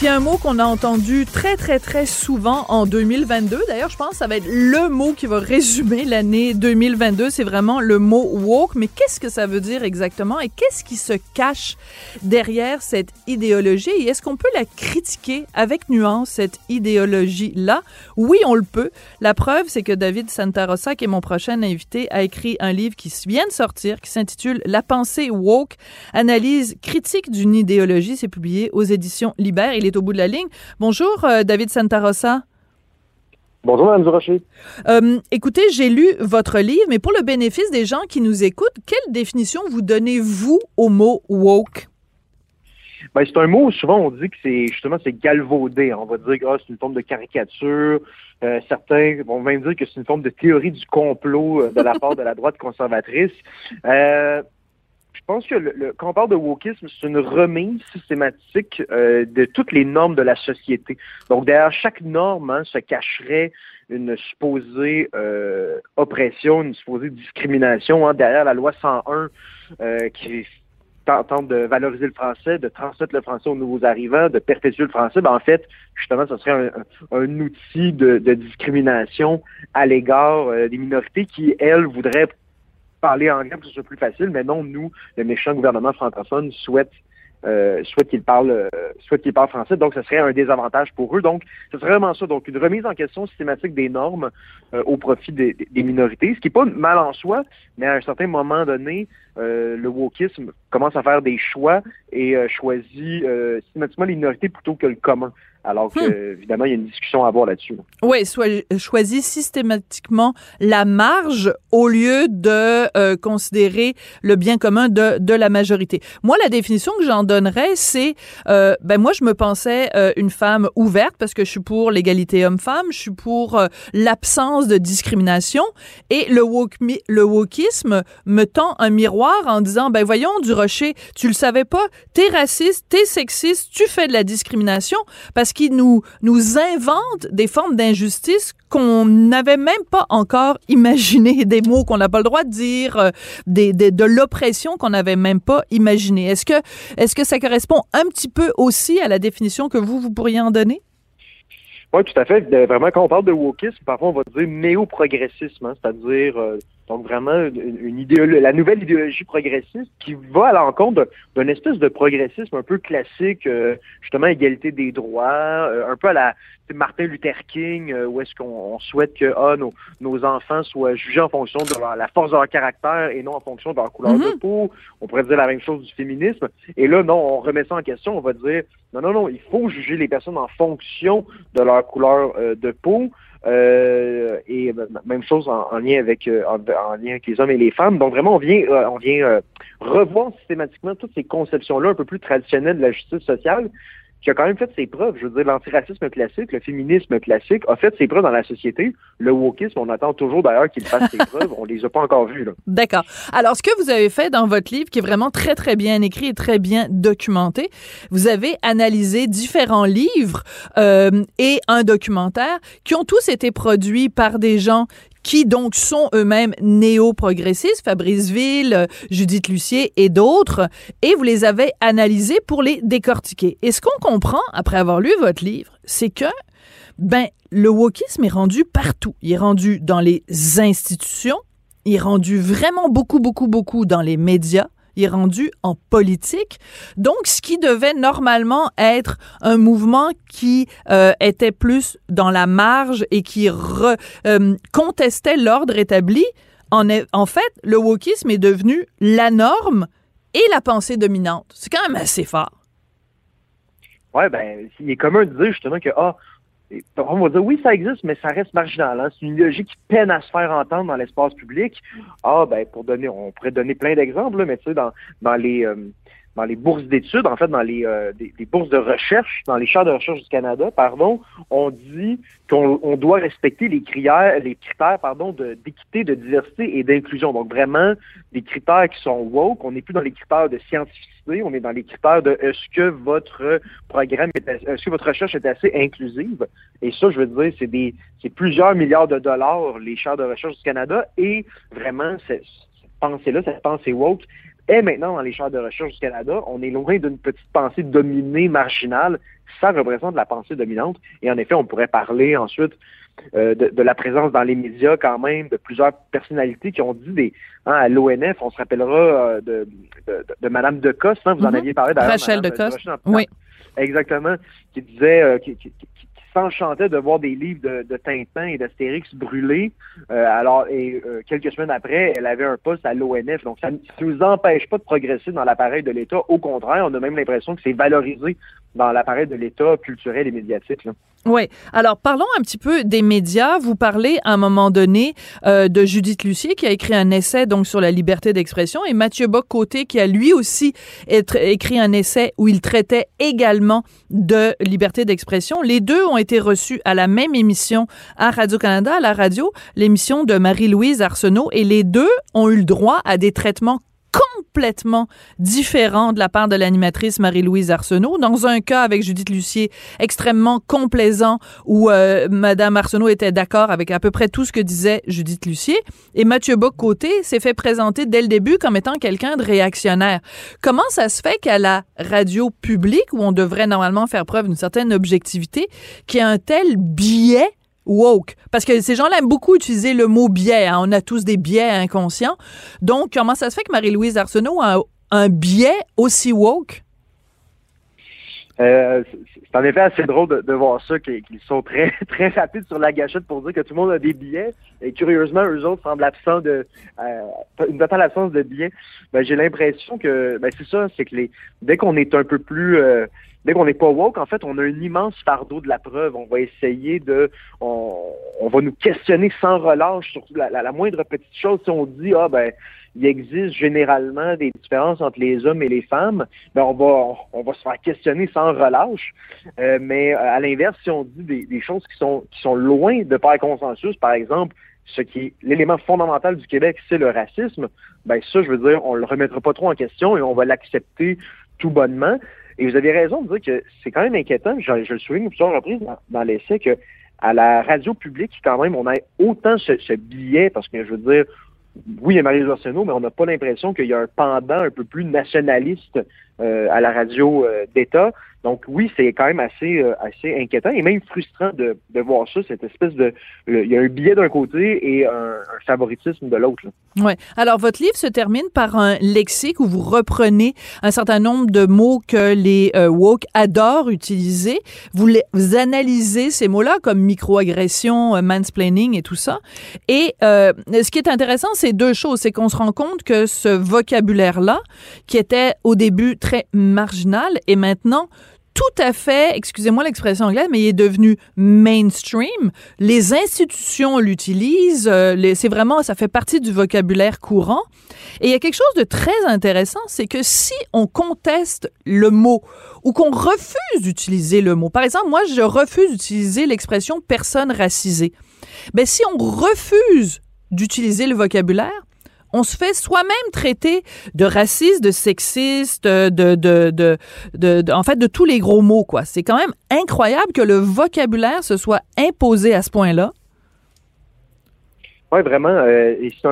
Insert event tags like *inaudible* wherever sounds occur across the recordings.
S'il y a un mot qu'on a entendu très, très, très souvent en 2022, d'ailleurs, je pense que ça va être le mot qui va résumer l'année 2022, c'est vraiment le mot woke. Mais qu'est-ce que ça veut dire exactement et qu'est-ce qui se cache derrière cette idéologie? Et est-ce qu'on peut la critiquer avec nuance, cette idéologie-là? Oui, on le peut. La preuve, c'est que David Santarossa, qui est mon prochain invité, a écrit un livre qui vient de sortir, qui s'intitule La pensée woke, analyse critique d'une idéologie. C'est publié aux éditions Libère. Au bout de la ligne. Bonjour, euh, David Santarossa. Bonjour, Mme Durocher. Euh, écoutez, j'ai lu votre livre, mais pour le bénéfice des gens qui nous écoutent, quelle définition vous donnez-vous au mot woke? Ben, c'est un mot, souvent on dit que c'est justement c'est galvaudé. On va dire que ah, c'est une forme de caricature. Euh, certains vont même dire que c'est une forme de théorie du complot euh, de la part de la droite conservatrice. Euh, pense que le, quand on parle de wokisme, c'est une remise systématique euh, de toutes les normes de la société. Donc derrière chaque norme hein, se cacherait une supposée euh, oppression, une supposée discrimination. Hein, derrière la loi 101 euh, qui tente de valoriser le français, de transmettre le français aux nouveaux arrivants, de perpétuer le français, ben en fait, justement, ce serait un, outil de, discrimination à l'égard des minorités qui, elles, voudraient parler anglais pour que ce soit plus facile, mais non, nous, le méchant gouvernement francophone souhaite euh, souhaite qu'ils parlent euh, souhaite qu'ils parlent français, donc ce serait un désavantage pour eux. Donc, ce serait vraiment ça. Donc, une remise en question systématique des normes euh, au profit des, des, minorités, ce qui n'est pas mal en soi, mais à un certain moment donné, euh, le wokisme commence à faire des choix et euh, choisit systématiquement les minorités plutôt que le commun. Alors que, hmm. évidemment, il y a une discussion à avoir là-dessus. Oui, soit choisit systématiquement la marge au lieu de euh, considérer le bien commun de, de la majorité. Moi, la définition que j'en donnerais, c'est, euh, ben moi, je me pensais euh, une femme ouverte parce que je suis pour l'égalité homme-femme, je suis pour euh, l'absence de discrimination et le, woke, le wokisme me tend un miroir en disant, ben voyons, du rocher, tu le savais pas, t'es raciste, t'es sexiste, tu fais de la discrimination parce qui nous, nous invente des formes d'injustice qu'on n'avait même pas encore *laughs* imaginé, des mots qu'on n'a pas le droit de dire, euh, des, de l'oppression qu'on n'avait même pas imaginé. Est-ce que, est-ce que ça correspond un petit peu aussi à la définition que vous, vous pourriez en donner? Oui, tout à fait. Vraiment, quand on parle de wokisme, parfois on va dire néo-progressisme, hein, c'est-à-dire euh, donc vraiment une, idéologie, la nouvelle idéologie progressiste qui va à l'encontre d'un espèce de progressisme un peu classique, euh, justement égalité des droits, euh, un peu à la Martin Luther King, euh, où est-ce qu'on souhaite que ah, nos, nos, enfants soient jugés en fonction de la force de leur caractère et non en fonction de leur couleur de Mm-hmm. peau. On pourrait dire la même chose du féminisme. Et là, non, on remet ça en question. On va dire non, non, non, il faut juger les personnes en fonction de leur couleur de peau. Euh, et même chose en, lien avec euh, en, lien avec les hommes et les femmes. Donc vraiment, on vient euh, on vient revoir systématiquement toutes ces conceptions-là un peu plus traditionnelles de la justice sociale qui a quand même fait ses preuves. Je veux dire, l'antiracisme classique, le féminisme classique a fait ses preuves dans la société. Le wokisme, on attend toujours d'ailleurs qu'il fasse ses *laughs* preuves. On les a pas encore vues. D'accord. Alors, ce que vous avez fait dans votre livre, qui est vraiment très, très bien écrit et très bien documenté, vous avez analysé différents livres euh, et un documentaire qui ont tous été produits par des gens qui donc sont eux-mêmes néo-progressistes, Fabrice Ville, Judith Lucier et d'autres, et vous les avez analysés pour les décortiquer. Et ce qu'on comprend après avoir lu votre livre, c'est que ben le wokisme est rendu partout. Il est rendu dans les institutions, il est rendu vraiment beaucoup, beaucoup, beaucoup dans les médias. Il est rendu en politique. Donc, ce qui devait normalement être un mouvement qui euh, était plus dans la marge et qui euh, contestait l'ordre établi, en, fait, le wokisme est devenu la norme et la pensée dominante. C'est quand même assez fort. Ouais, ben, il est commun de dire justement que ah, on va dire oui, ça existe, mais ça reste marginal. Hein. C'est une logique qui peine à se faire entendre dans l'espace public. Ah, ben pour donner, on pourrait donner plein d'exemples, mais tu sais, dans, dans les euh, dans les bourses d'études, en fait, dans les, euh, des, bourses de recherche, dans les chaires de recherche du Canada, pardon, on dit qu'on doit respecter les critères, les critères, pardon, d'équité, de, diversité et d'inclusion. Donc vraiment des critères qui sont woke. On n'est plus dans les critères de scientificité, on est dans les critères de est-ce que votre programme, est-ce que votre recherche est assez inclusive? Et ça, je veux dire, c'est des, c'est plusieurs milliards de dollars les chaires de recherche du Canada et vraiment cette pensée-là, cette pensée woke est maintenant dans les chaires de recherche du Canada. On est loin d'une petite pensée dominée, marginale. Ça représente la pensée dominante. Et en effet, on pourrait parler ensuite euh, de, la présence dans les médias quand même de plusieurs personnalités qui ont dit des hein, à l'ONF, on se rappellera euh, de, de, de, Madame Decoste, hein, vous en mm-hmm. aviez parlé d'ailleurs. Rachel Decoste, oui. Exactement, qui disait, euh, qui, s'enchantait de voir des livres de, Tintin et d'Astérix brûlés. Euh, alors, et euh, quelques semaines après, elle avait un poste à l'ONF. Donc, ça ne nous empêche pas de progresser dans l'appareil de l'État. Au contraire, on a même l'impression que c'est valorisé dans l'appareil de l'État culturel et médiatique. Oui. Alors, parlons un petit peu des médias. Vous parlez à un moment donné euh, de Judith Lucier qui a écrit un essai donc sur la liberté d'expression et Mathieu Bock-Côté qui a lui aussi écrit un essai où il traitait également de liberté d'expression. Les deux ont été reçus à la même émission à Radio-Canada, à la radio, l'émission de Marie-Louise Arsenault et les deux ont eu le droit à des traitements complètement différent de la part de l'animatrice Marie-Louise Arsenault. Dans un cas avec Judith Lucier, extrêmement complaisant, où euh, Madame Arsenault était d'accord avec à peu près tout ce que disait Judith Lucier. Et Mathieu Bock-Côté s'est fait présenter dès le début comme étant quelqu'un de réactionnaire. Comment ça se fait qu'à la radio publique, où on devrait normalement faire preuve d'une certaine objectivité, qu'il y a un tel biais woke. Parce que ces gens-là aiment beaucoup utiliser le mot biais. Hein. On a tous des biais inconscients. Donc, comment ça se fait que Marie-Louise Arsenault a un biais aussi woke? Euh, c'est en effet assez drôle de, voir ça, qu'ils sont très *laughs* très rapides sur la gâchette pour dire que tout le monde a des billets. Et curieusement, eux autres semblent absents de euh, une totale absence de billets. Ben, j'ai l'impression que ben, c'est ça, c'est que les dès qu'on est un peu plus euh, dès qu'on n'est pas woke, en fait, on a un immense fardeau de la preuve. On va essayer de, on, va nous questionner sans relâche sur la, moindre petite chose. Si on dit, ah ben, il existe généralement des différences entre les hommes et les femmes, ben on va, on, va se faire questionner sans relâche. Euh, mais euh, à l'inverse, si on dit des, des, choses qui sont, qui sont loin de par consensus, par exemple, ce qui est l'élément fondamental du Québec, c'est le racisme, ben ça, je veux dire, on le remettra pas trop en question et on va l'accepter tout bonnement. Et vous avez raison de dire que c'est quand même inquiétant, je, le souligne plusieurs reprises dans, l'essai, que à la radio publique, quand même, on a autant ce, billet, parce que je veux dire, oui, il y a Marie Arsenault, mais on n'a pas l'impression qu'il y a un pendant un peu plus nationaliste à la radio euh, d'État. Donc oui, c'est quand même assez euh, assez inquiétant et même frustrant de, de voir ça, cette espèce de il y a un billet d'un côté et un, favoritisme de l'autre. Ouais. Alors votre livre se termine par un lexique où vous reprenez un certain nombre de mots que les euh, woke adorent utiliser. Vous, analysez ces mots-là comme microagression, euh, mansplaining et tout ça. Et euh, ce qui est intéressant, c'est deux choses, c'est qu'on se rend compte que ce vocabulaire-là, qui était au début très marginal, est maintenant tout à fait, excusez-moi l'expression anglaise, mais il est devenu mainstream. Les institutions l'utilisent. Euh, c'est vraiment, ça fait partie du vocabulaire courant. Et il y a quelque chose de très intéressant, c'est que si on conteste le mot ou qu'on refuse d'utiliser le mot, par exemple, moi, je refuse d'utiliser l'expression personne racisée. Ben, si on refuse d'utiliser le vocabulaire, on se fait soi-même traiter de raciste, de sexiste, de, de, de, de, en fait, de tous les gros mots, quoi. C'est quand même incroyable que le vocabulaire se soit imposé à ce point-là. Ouais, vraiment. euh, c'est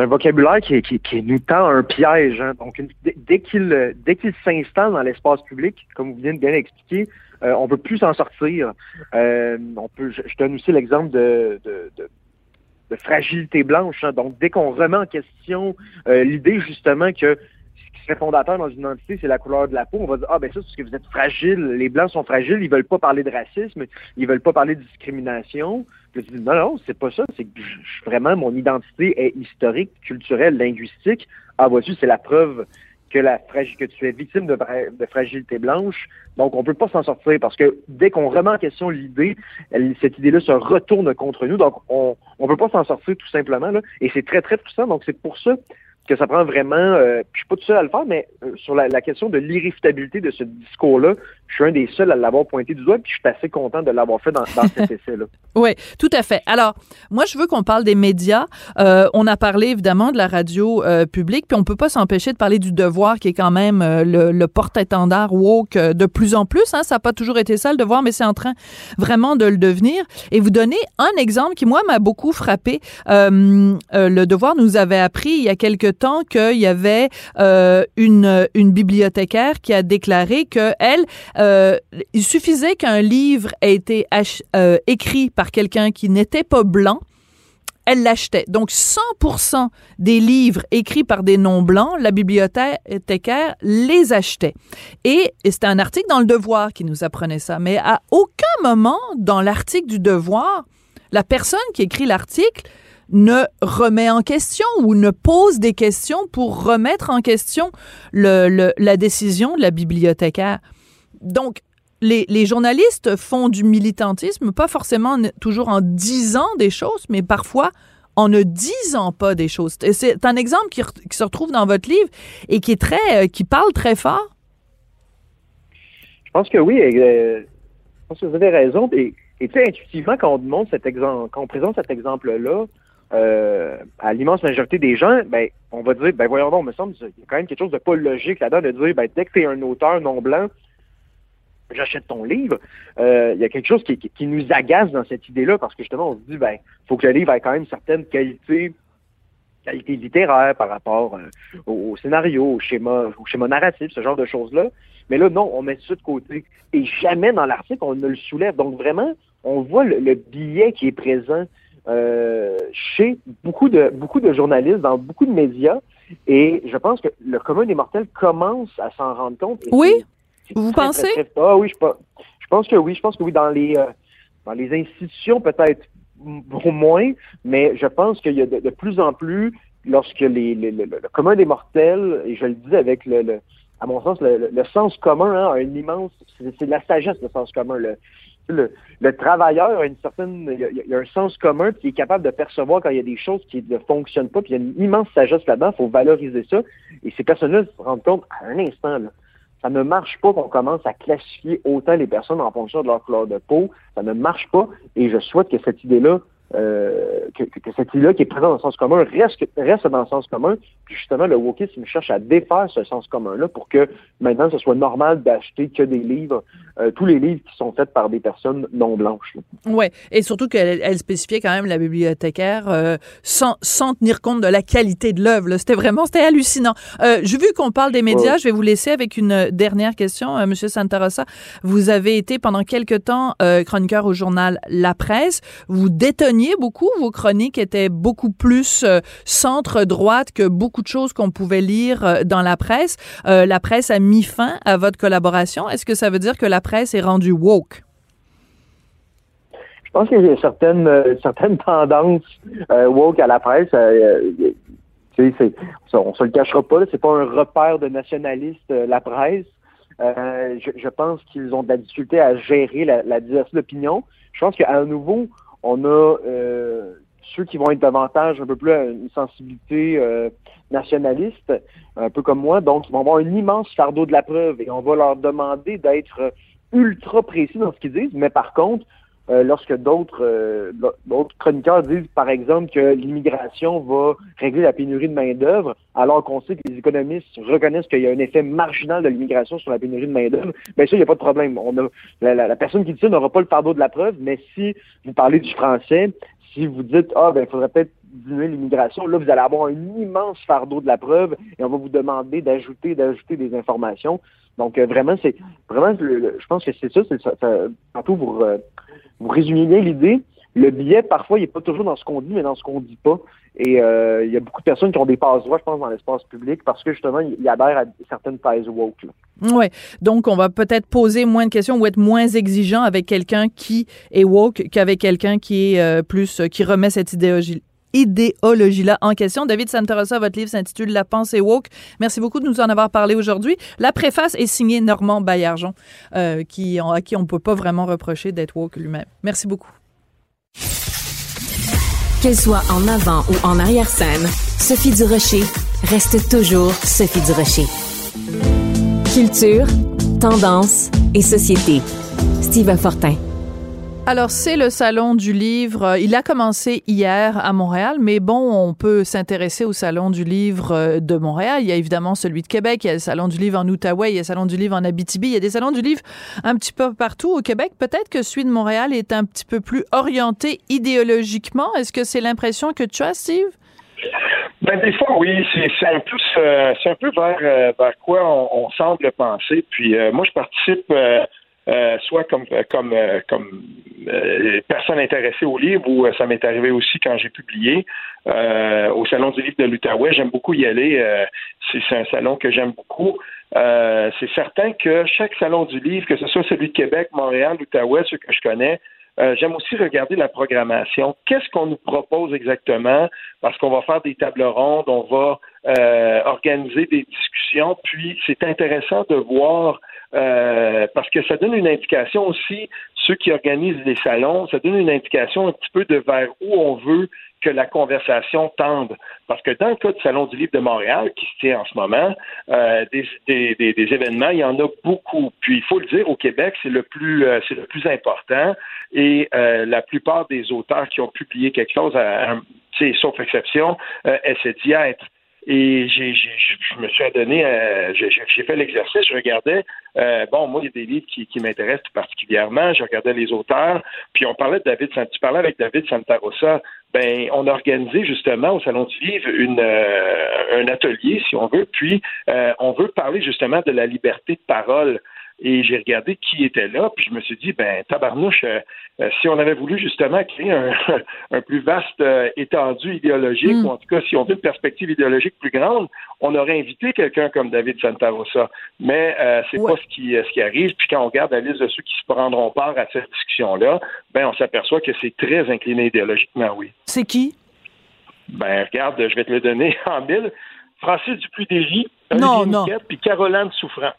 un, vocabulaire qui, nous tend un piège. hein. Donc, dès- qu'il euh, dès qu'il s'installe dans l'espace public, comme vous venez de bien l'expliquer, euh, on peut plus s'en sortir. Euh, on peut. Je, donne aussi l'exemple de, de fragilité blanche. hein. Donc, dès qu'on remet en question euh, l'idée justement que ce qui serait fondateur dans une identité, c'est la couleur de la peau, on va dire ah ben ça c'est parce que vous êtes fragile. Les blancs sont fragiles. Ils veulent pas parler de racisme. Ils veulent pas parler de discrimination. Puis je dis, non, non, c'est pas ça. C'est que je- vraiment, mon identité est historique, culturelle, linguistique. Ah, vois-tu, c'est la preuve que la que tu es victime de, fra- de fragilité blanche. Donc, on peut pas s'en sortir parce que dès qu'on remet en question l'idée, cette idée-là se retourne contre nous. Donc, on on peut pas s'en sortir tout simplement. Là. Et c'est très, très puissant. Donc, c'est pour ça que ça prend vraiment, euh, je suis pas tout seul à le faire, mais euh, sur la, la question de l'irréfutabilité de ce discours-là, je suis un des seuls à l'avoir pointé du doigt, puis je suis assez content de l'avoir fait dans, dans cet *laughs* essai-là. Oui, tout à fait. Alors, moi, je veux qu'on parle des médias. Euh, on a parlé évidemment de la radio euh, publique, puis on peut pas s'empêcher de parler du devoir qui est quand même euh, le, le porte-étendard woke euh, de plus en plus. Hein. Ça n'a pas toujours été ça le devoir, mais c'est en train vraiment de le devenir. Et vous donner un exemple qui, moi, m'a beaucoup frappé. Euh, euh, le devoir nous avait appris il y a quelque temps qu'il y avait euh, une, une bibliothécaire qui a déclaré que elle, euh, il suffisait qu'un livre ait été euh, écrit par quelqu'un qui n'était pas blanc elle l'achetait. Donc 100% des livres écrits par des non-blancs, la bibliothécaire les achetait. Et, c'était un article dans Le Devoir qui nous apprenait ça. Mais à aucun moment dans l'article du Devoir, la personne qui écrit l'article ne remet en question ou ne pose des questions pour remettre en question la décision de la bibliothécaire. Donc, les, journalistes font du militantisme, pas forcément toujours en disant des choses, mais parfois en ne disant pas des choses. C'est un exemple qui, se retrouve dans votre livre et qui est très, euh, qui parle très fort. Je pense que oui. euh, je pense que vous avez raison. Et, et tu sais, intuitivement, quand on demande cet exemple, quand on présente cet exemple-là euh, à l'immense majorité des gens, ben, on va dire, ben voyons donc, me semble, il y a quand même quelque chose de pas logique là-dedans de dire, ben, dès que tu es un auteur non blanc, j'achète ton livre. Euh, Il y a quelque chose qui, qui- qui nous agace dans cette idée-là parce que justement, on se dit, ben, faut que le livre ait quand même une certaine qualité qualité littéraire par rapport euh, au, au scénario, au schéma, au schéma narratif, ce genre de choses-là. Mais là, non, on met ça de côté. Et jamais dans l'article, on ne le soulève. Donc vraiment, on voit le, le biais qui est présent euh, chez beaucoup de, beaucoup de journalistes, dans beaucoup de médias. Et je pense que le commun des mortels commence à s'en rendre compte. Et Oui? Vous très, pensez? très, très- ah oui, je, pense- je pense que oui. Je pense que oui, dans les, euh, dans les institutions, peut-être au moins, mais je pense qu'il y a de, de plus en plus, lorsque les, les- le, le commun des mortels, et je le dis avec le, le- à mon sens, le, sens commun hein, a une immense, c'est de la sagesse, le sens commun. Le, le, le travailleur a une certaine, il y a, il y a un sens commun qui est capable de percevoir quand il y a des choses qui ne fonctionnent pas, puis il y a une immense sagesse là-dedans, il faut valoriser ça. Et ces personnes-là se rendent compte à un instant, là, ça ne marche pas qu'on commence à classifier autant les personnes en fonction de leur couleur de peau. Ça ne marche pas. Et je souhaite que cette idée-là, euh, que, que- cette idée-là qui est présente dans le sens commun reste, reste dans le sens commun. Puis justement, le wokisme cherche à défaire ce sens commun-là pour que maintenant ce soit normal d'acheter que des livres, euh, tous les livres qui sont faits par des personnes non blanches. Ouais, et surtout qu'elle elle spécifiait quand même la bibliothécaire euh, sans, sans tenir compte de la qualité de l'œuvre. C'était vraiment, c'était hallucinant. Euh, vu qu'on parle des médias. Ouais. Je vais vous laisser avec une dernière question, euh, Monsieur Santarossa. Vous avez été pendant quelque temps euh, chroniqueur au journal La Presse. Vous déteniez beaucoup? Vos chroniques étaient beaucoup plus euh, centre-droite que beaucoup de choses qu'on pouvait lire dans la presse. Euh, la presse a mis fin à votre collaboration. Est-ce que ça veut dire que la presse est rendue woke? Je pense qu'il y a certaines, euh, certaines tendances euh, woke à la presse. euh, euh, tu sais, on se le cachera pas, c'est pas un repère de nationalistes, euh, la presse. Euh, je, pense qu'ils ont de la difficulté à gérer la, diversité d'opinion. Je pense qu'à nouveau, on a euh, ceux qui vont être davantage un peu plus à une sensibilité euh, nationaliste, un peu comme moi, donc ils vont avoir un immense fardeau de la preuve et on va leur demander d'être ultra précis dans ce qu'ils disent, mais par contre, euh, lorsque d'autres euh, chroniqueurs disent, par exemple, que l'immigration va régler la pénurie de main-d'œuvre, alors qu'on sait que les économistes reconnaissent qu'il y a un effet marginal de l'immigration sur la pénurie de main-d'œuvre, bien ça, il n'y a pas de problème. On a, la, la- la personne qui dit ça n'aura pas le fardeau de la preuve, mais si vous parlez du français, si vous dites ah ben il faudrait peut-être diminuer l'immigration, là vous allez avoir un immense fardeau de la preuve et on va vous demander d'ajouter d'ajouter des informations. Donc euh, vraiment c'est vraiment je pense que c'est ça, tantôt vous résumiez bien l'idée. Le biais parfois il n'est pas toujours dans ce qu'on dit mais dans ce qu'on dit pas. Et euh, il y a beaucoup de personnes qui ont des passe-droits, je pense, dans l'espace public parce que justement, ils adhèrent à certaines thèses woke. Oui. Donc, on va peut-être poser moins de questions ou être moins exigeant avec quelqu'un qui est woke qu'avec quelqu'un qui est euh, plus, qui remet cette idéologie idéologie-là en question. David Santarossa, votre livre s'intitule La pensée woke. Merci beaucoup de nous en avoir parlé aujourd'hui. La préface est signée Normand Baillargeon, euh, à qui on ne peut pas vraiment reprocher d'être woke lui-même. Merci beaucoup. Qu'elle soit en avant ou en arrière-scène, Sophie Durocher reste toujours Sophie Durocher. Culture, tendance et société. Steve Fortin. Alors, c'est le Salon du livre. Il a commencé hier à Montréal, mais bon, on peut s'intéresser au Salon du livre euh, de Montréal. Il y a évidemment celui de Québec, il y a le Salon du livre en Outaouais, il y a le Salon du livre en Abitibi, il y a des salons du livre un petit peu partout au Québec. Peut-être que celui de Montréal est un petit peu plus orienté idéologiquement. Est-ce que c'est l'impression que tu as, Steve? Ben, des fois, oui, c'est un peu, c'est un peu vers, euh, quoi on, semble penser. Puis euh, moi, je participe euh, soit comme comme euh, comme euh, personne intéressée au livre ou ça m'est arrivé aussi quand j'ai publié au salon du livre de l'Outaouais. J'aime beaucoup y aller. c'est un salon que j'aime beaucoup. c'est certain que chaque salon du livre, que ce soit celui de Québec, Montréal, l'Outaouais, ceux que je connais, J'aime aussi regarder la programmation. Qu'est-ce qu'on nous propose exactement? Parce qu'on va faire des tables rondes, on va organiser des discussions. Puis c'est intéressant de voir euh, parce que ça donne une indication aussi, ceux qui organisent les salons, ça donne une indication un petit peu de vers où on veut que la conversation tende. Parce que dans le cas du Salon du Livre de Montréal, qui se tient en ce moment, euh, des, événements, il y en a beaucoup. Puis il faut le dire, au Québec, c'est le plus euh, c'est le plus important. Et la plupart des auteurs qui ont publié quelque chose, sauf exception, essaient d'y être. Et j'ai, je me suis adonné, j'ai fait l'exercice, je regardais, euh, bon, moi, il y a des livres qui, qui m'intéressent tout particulièrement, je regardais les auteurs, puis on parlait de David, tu parlais avec David Santarossa, ben, on a organisé justement au Salon du Livre une, euh, un atelier, si on veut, puis euh, on veut parler justement de la liberté de parole. Et j'ai regardé qui était là, puis je me suis dit, ben, tabarnouche, euh, euh, si on avait voulu justement créer un, *laughs* un plus vaste euh, étendu idéologique, mm. ou en tout cas, si on veut une perspective idéologique plus grande, on aurait invité quelqu'un comme David Santarossa. Mais c'est pas ce qui, ce qui arrive. Puis quand on regarde la liste de ceux qui se prendront part à cette discussion-là, ben, on s'aperçoit que c'est très incliné idéologiquement, oui. C'est qui? Ben, regarde, je vais te le donner *laughs* en mille. Francis non, non. puis Caroline Souffrant.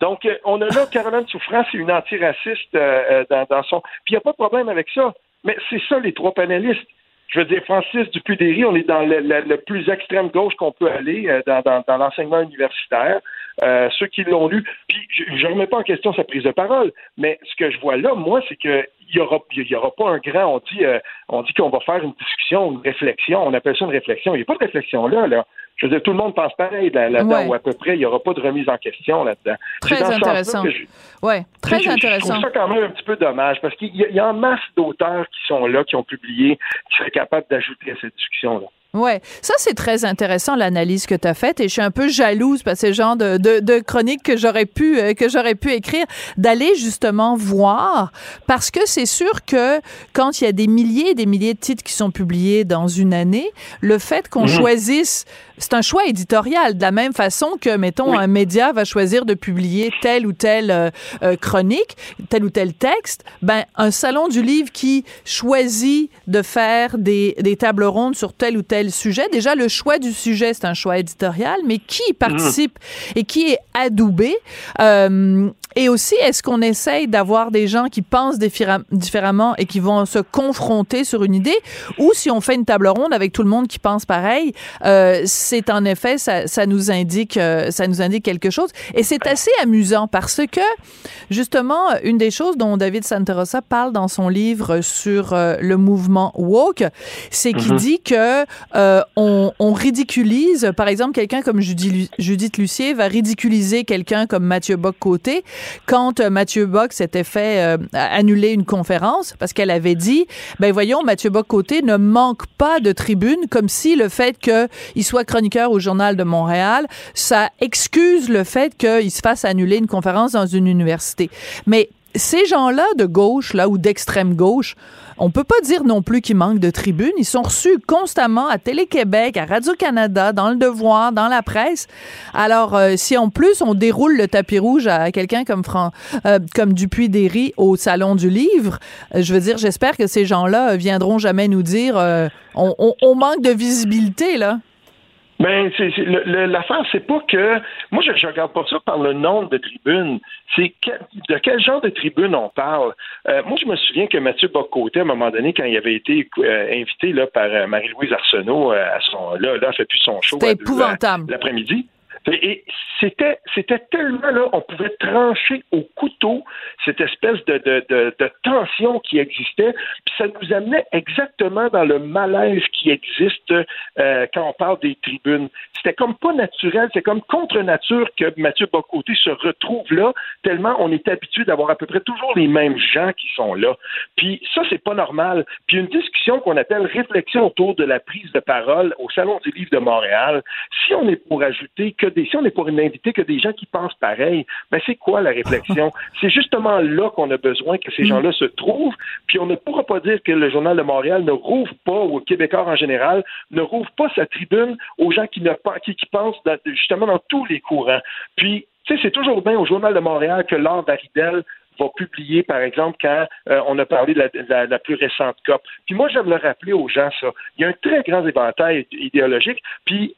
Donc, euh, on a là Caroline Souffrant, c'est une antiraciste euh, euh, dans, son. Puis il n'y a pas de problème avec ça. Mais c'est ça, les trois panélistes. Je veux dire, Francis Dupuy-Déry, on est dans le, plus extrême gauche qu'on peut aller dans, dans, l'enseignement universitaire. Ceux qui l'ont lu, puis je ne remets pas en question sa prise de parole, mais ce que je vois là, moi, c'est que il y aura, y aura pas un grand. On dit, on dit qu'on va faire une discussion, une réflexion. On appelle ça une réflexion. Il n'y a pas de réflexion là. là je veux dire, tout le monde pense pareil là-dedans, ou à peu près, il n'y aura pas de remise en question là-dedans. Très intéressant. Oui, très intéressant. Je trouve ça quand même un petit peu dommage, parce qu'il y, a en masse d'auteurs qui sont là, qui ont publié, qui seraient capables d'ajouter à cette discussion-là. Ouais, ça c'est très intéressant l'analyse que tu as faite et je suis un peu jalouse parce que c'est le genre de, de, de chronique que j'aurais pu euh, que j'aurais pu écrire d'aller justement voir parce que c'est sûr que quand il y a des milliers et des milliers de titres qui sont publiés dans une année, le fait qu'on mhm. choisisse c'est un choix éditorial de la même façon que mettons un média va choisir de publier telle ou telle euh, euh, chronique, tel ou tel texte, ben un salon du livre qui choisit de faire des, des tables rondes sur tel ou tel sujet. Déjà, le choix du sujet, c'est un choix éditorial, mais qui participe et qui est adoubé? Euh, et aussi, est-ce qu'on essaye d'avoir des gens qui pensent différemment et qui vont se confronter sur une idée, ou si on fait une table ronde avec tout le monde qui pense pareil, euh, c'est en effet, ça, ça, nous indique, euh, ça nous indique quelque chose. Et c'est assez amusant parce que, justement, une des choses dont David Santarossa parle dans son livre sur euh, le mouvement woke, c'est qu'il mm-hmm. dit que on, on, ridiculise, par exemple, quelqu'un comme Judith Lucier va ridiculiser quelqu'un comme Mathieu Bock-Côté quand euh, Mathieu Bock s'était fait euh, annuler une conférence parce qu'elle avait dit, ben voyons, Mathieu Bock-Côté ne manque pas de tribune, comme si le fait qu'il soit chroniqueur au Journal de Montréal, ça excuse le fait qu'il se fasse annuler une conférence dans une université. Mais ces gens-là de gauche, là, ou d'extrême gauche, on peut pas dire non plus qu'ils manquent de tribunes. Ils sont reçus constamment à Télé-Québec, à Radio-Canada, dans Le Devoir, dans la presse. Alors, euh, si en plus on déroule le tapis rouge à quelqu'un comme, Fran euh, comme Dupuis-Derry au Salon du Livre, euh, je veux dire, j'espère que ces gens-là viendront jamais nous dire on, manque de visibilité, là. Ben, l'affaire, c'est pas que. Moi, je, je regarde pas ça par le nombre de tribunes. C'est de quel genre de tribune on parle? Euh, moi, je me souviens que Mathieu Bocoté, à un moment donné, quand il avait été euh, invité là, par euh, Marie-Louise Arsenault, à son, là, là, fait plus son show. C'était épouvantable. L'après-midi. Et c'était, c'était tellement là, on pouvait trancher au couteau cette espèce de, de, de, tension qui existait, puis ça nous amenait exactement dans le malaise qui existe euh, quand on parle des tribunes. C'était comme pas naturel, c'est comme contre nature que Mathieu Bocoté se retrouve là, tellement on est habitué d'avoir à peu près toujours les mêmes gens qui sont là. Puis ça, c'est pas normal. Puis une discussion qu'on appelle réflexion autour de la prise de parole au Salon du Livre de Montréal, si on est pour ajouter que des, si on est pour n'inviter que des gens qui pensent pareil, ben c'est quoi la réflexion? *laughs* c'est justement là qu'on a besoin que ces mm. gens-là se trouvent, puis on ne pourra pas dire que le Journal de Montréal ne rouvre pas, ou Québécois en général, ne rouvre pas sa tribune aux gens qui, ne, qui, qui pensent justement dans tous les courants. Puis, tu sais, c'est toujours bien au Journal de Montréal que Laure Daridel va publier, par exemple, quand euh, on a parlé de la, la, plus récente COP. Puis moi, j'aime le rappeler aux gens, ça. Il y a un très grand éventail idéologique, puis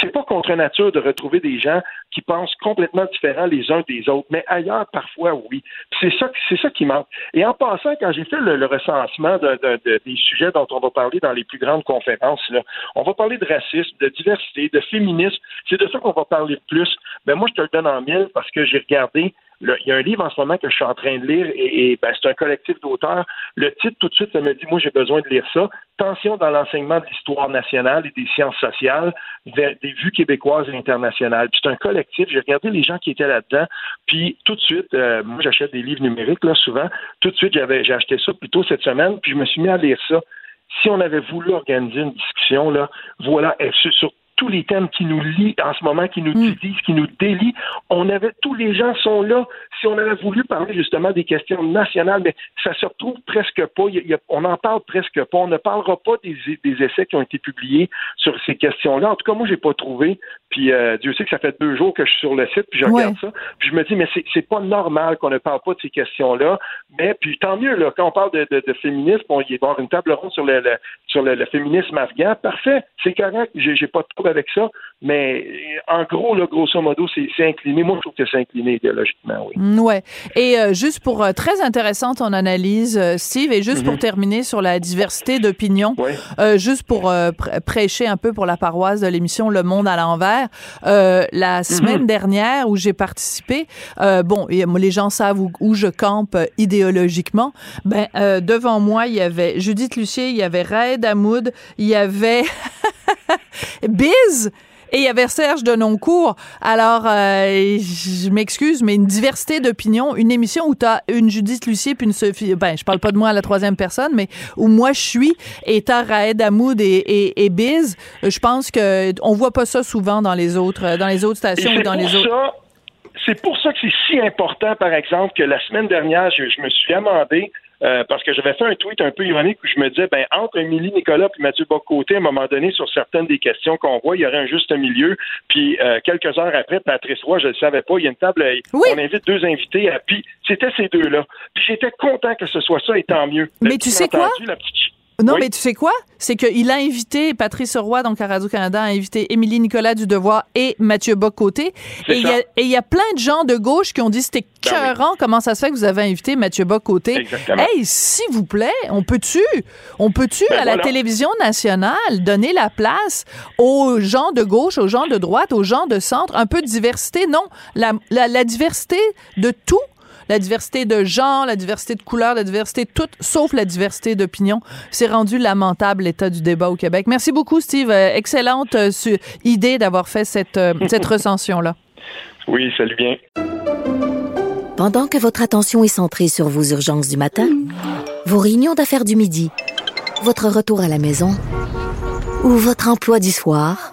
c'est pas contre nature de retrouver des gens qui pensent complètement différents les uns des autres, mais ailleurs, parfois, oui. C'est ça, c'est ça qui manque. Et en passant, quand j'ai fait le, recensement de, des sujets dont on va parler dans les plus grandes conférences, là, on va parler de racisme, de diversité, de féminisme. C'est de ça qu'on va parler le plus. Mais moi, je te le donne en mille parce que j'ai regardé il y a un livre en ce moment que je suis en train de lire et, ben, c'est un collectif d'auteurs. Le titre, tout de suite, ça me dit, moi, j'ai besoin de lire ça. Tension dans l'enseignement de l'histoire nationale et des sciences sociales, des vues québécoises et internationales. c'est un collectif. J'ai regardé les gens qui étaient là-dedans. Puis tout de suite, euh, moi, j'achète des livres numériques, là, souvent. Tout de suite, j'avais, j'ai acheté ça plus tôt cette semaine. Puis je me suis mis à lire ça. Si on avait voulu organiser une discussion, là, voilà, sur tous les thèmes qui nous lient en ce moment, qui nous mm. divisent, qui nous délient. On avait, tous les gens sont là. Si on avait voulu parler justement des questions nationales, mais ça se retrouve presque pas. on n'en parle presque pas. On ne parlera pas des, des, essais qui ont été publiés sur ces questions-là. En tout cas, moi, j'ai pas trouvé. Puis euh, Dieu sait que ça fait deux jours que je suis sur le site, puis je regarde ça. Puis je me dis, mais c'est pas normal qu'on ne parle pas de ces questions-là. Mais puis tant mieux, là, quand on parle de, de, de féminisme, on y va avoir une table ronde sur le, sur le, féminisme afghan. Parfait, c'est correct. J'ai pas de avec ça. Mais en gros, là, grosso modo, c'est incliné. Moi, je trouve que c'est incliné idéologiquement, oui. Ouais. Et euh, juste pour euh, très intéressante ton analyse, Steve, et juste pour mhm. terminer sur la diversité d'opinions, juste pour prêcher un peu pour la paroisse de l'émission Le Monde à l'envers. Euh, la semaine mhm. dernière où j'ai participé. Euh, bon, les gens savent où, je campe euh, idéologiquement. Ben devant moi, il y avait Judith Lucier, il y avait Raed Hamoud, il y avait *laughs* Biz et il y avait Serge Denoncourt. Alors, euh, je m'excuse, mais une diversité d'opinions, une émission où tu as une Judith Lucier puis une Sophie, ben, je parle pas de moi à la troisième personne, mais où moi je suis et t'as Raed Hamoud et, et, Biz, je pense que on voit pas ça souvent dans les autres, dans les autres stations ou dans les autres. C'est pour ça que c'est si important, par exemple, que la semaine dernière, je, je me suis amendé euh, parce que j'avais fait un tweet un peu ironique où je me disais, ben, entre Émilie Nicolas et Mathieu Bocoté, à un moment donné, sur certaines des questions qu'on voit, il y aurait un juste milieu. Puis euh, quelques heures après, Patrice Roy, je ne le savais pas, il y a une table, on invite deux invités, à, puis c'était ces deux-là. Puis j'étais content que ce soit ça, et tant mieux. Mais tu sais quoi? Non, mais tu sais quoi? C'est qu'il a invité, Patrice Roy, donc à Radio-Canada, a invité Émilie Nicolas du Devoir et Mathieu Bocoté. Et il y, a plein de gens de gauche qui ont dit c'était ben cœurant, comment ça se fait que vous avez invité Mathieu Bocoté? Exactement. Hey, s'il vous plaît, on peut-tu, on peut-tu ben à la télévision nationale donner la place aux gens de gauche, aux gens de droite, aux gens de centre, un peu de diversité? Non, la, la, la diversité de tout la diversité de genre, la diversité de couleurs, la diversité de tout, sauf la diversité d'opinion. C'est rendu lamentable l'état du débat au Québec. Merci beaucoup, Steve. Euh, excellente euh, idée d'avoir fait cette, euh, cette *laughs* recension-là. Oui, salut bien. Pendant que votre attention est centrée sur vos urgences du matin, vos réunions d'affaires du midi, votre retour à la maison ou votre emploi du soir,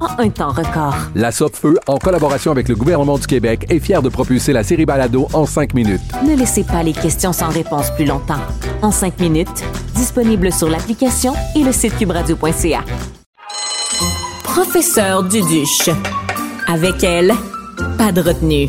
en un temps record. La Feu, en collaboration avec le gouvernement du Québec, est fière de propulser la série Balado en 5 minutes. Ne laissez pas les questions sans réponse plus longtemps. En 5 minutes, disponible sur l'application et le site cubradio.ca. Professeur Duduche. Avec elle, pas de retenue.